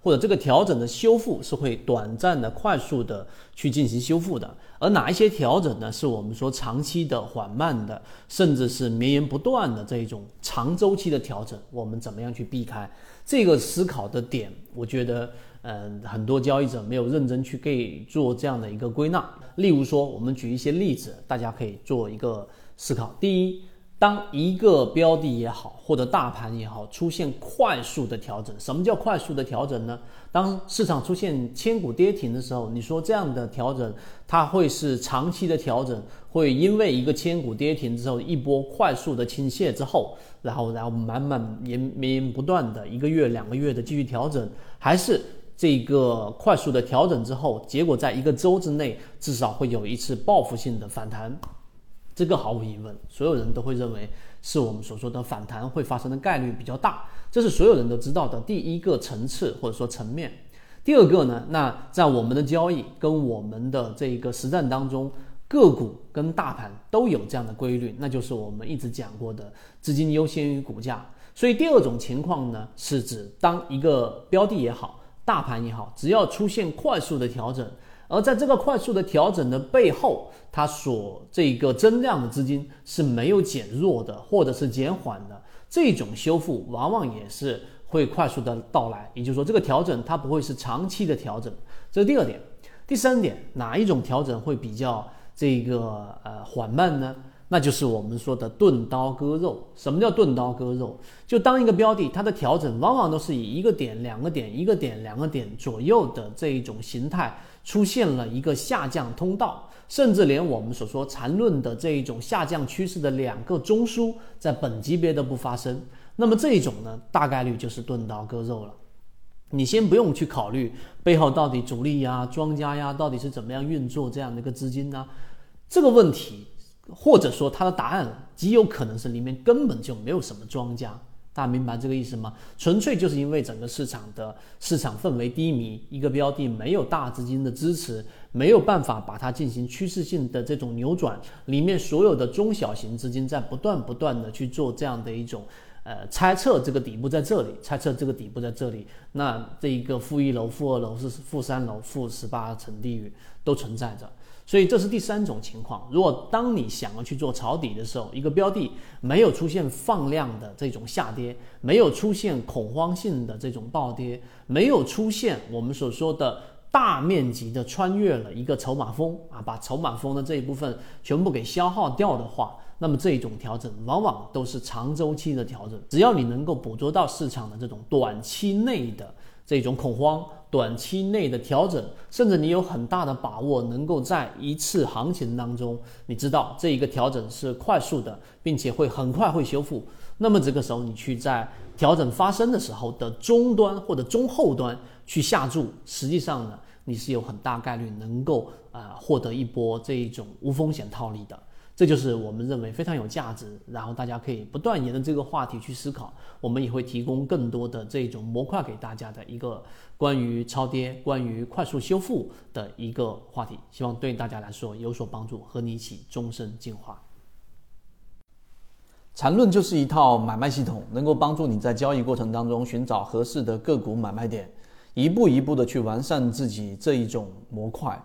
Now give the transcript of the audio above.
或者这个调整的修复是会短暂的、快速的去进行修复的，而哪一些调整呢？是我们说长期的、缓慢的，甚至是绵延不断的这一种长周期的调整，我们怎么样去避开这个思考的点？我觉得，嗯，很多交易者没有认真去给做这样的一个归纳。例如说，我们举一些例子，大家可以做一个思考。第一。当一个标的也好，或者大盘也好，出现快速的调整，什么叫快速的调整呢？当市场出现千股跌停的时候，你说这样的调整，它会是长期的调整，会因为一个千股跌停之后一波快速的倾泻之后，然后然后慢慢延绵延不断的一个月两个月的继续调整，还是这个快速的调整之后，结果在一个周之内至少会有一次报复性的反弹？这个毫无疑问，所有人都会认为是我们所说的反弹会发生的概率比较大，这是所有人都知道的第一个层次或者说层面。第二个呢，那在我们的交易跟我们的这个实战当中，个股跟大盘都有这样的规律，那就是我们一直讲过的资金优先于股价。所以第二种情况呢，是指当一个标的也好，大盘也好，只要出现快速的调整。而在这个快速的调整的背后，它所这个增量的资金是没有减弱的，或者是减缓的。这种修复往往也是会快速的到来，也就是说，这个调整它不会是长期的调整。这是第二点。第三点，哪一种调整会比较这个呃缓慢呢？那就是我们说的钝刀割肉。什么叫钝刀割肉？就当一个标的它的调整往往都是以一个点、两个点、一个点、两个点左右的这一种形态。出现了一个下降通道，甚至连我们所说缠论的这一种下降趋势的两个中枢，在本级别都不发生。那么这一种呢，大概率就是钝刀割肉了。你先不用去考虑背后到底主力呀、庄家呀，到底是怎么样运作这样的一个资金呢？这个问题，或者说它的答案极有可能是里面根本就没有什么庄家。大家明白这个意思吗？纯粹就是因为整个市场的市场氛围低迷，一个标的没有大资金的支持，没有办法把它进行趋势性的这种扭转，里面所有的中小型资金在不断不断的去做这样的一种，呃，猜测这个底部在这里，猜测这个底部在这里，那这一个负一楼、负二楼是负三楼、负十八层地狱都存在着。所以这是第三种情况。如果当你想要去做抄底的时候，一个标的没有出现放量的这种下跌，没有出现恐慌性的这种暴跌，没有出现我们所说的大面积的穿越了一个筹码峰啊，把筹码峰的这一部分全部给消耗掉的话，那么这一种调整往往都是长周期的调整。只要你能够捕捉到市场的这种短期内的这种恐慌。短期内的调整，甚至你有很大的把握能够在一次行情当中，你知道这一个调整是快速的，并且会很快会修复。那么这个时候，你去在调整发生的时候的中端或者中后端去下注，实际上呢，你是有很大概率能够啊获得一波这一种无风险套利的。这就是我们认为非常有价值，然后大家可以不断沿着这个话题去思考。我们也会提供更多的这种模块给大家的一个关于超跌、关于快速修复的一个话题，希望对大家来说有所帮助，和你一起终身进化。缠论就是一套买卖系统，能够帮助你在交易过程当中寻找合适的个股买卖点，一步一步的去完善自己这一种模块。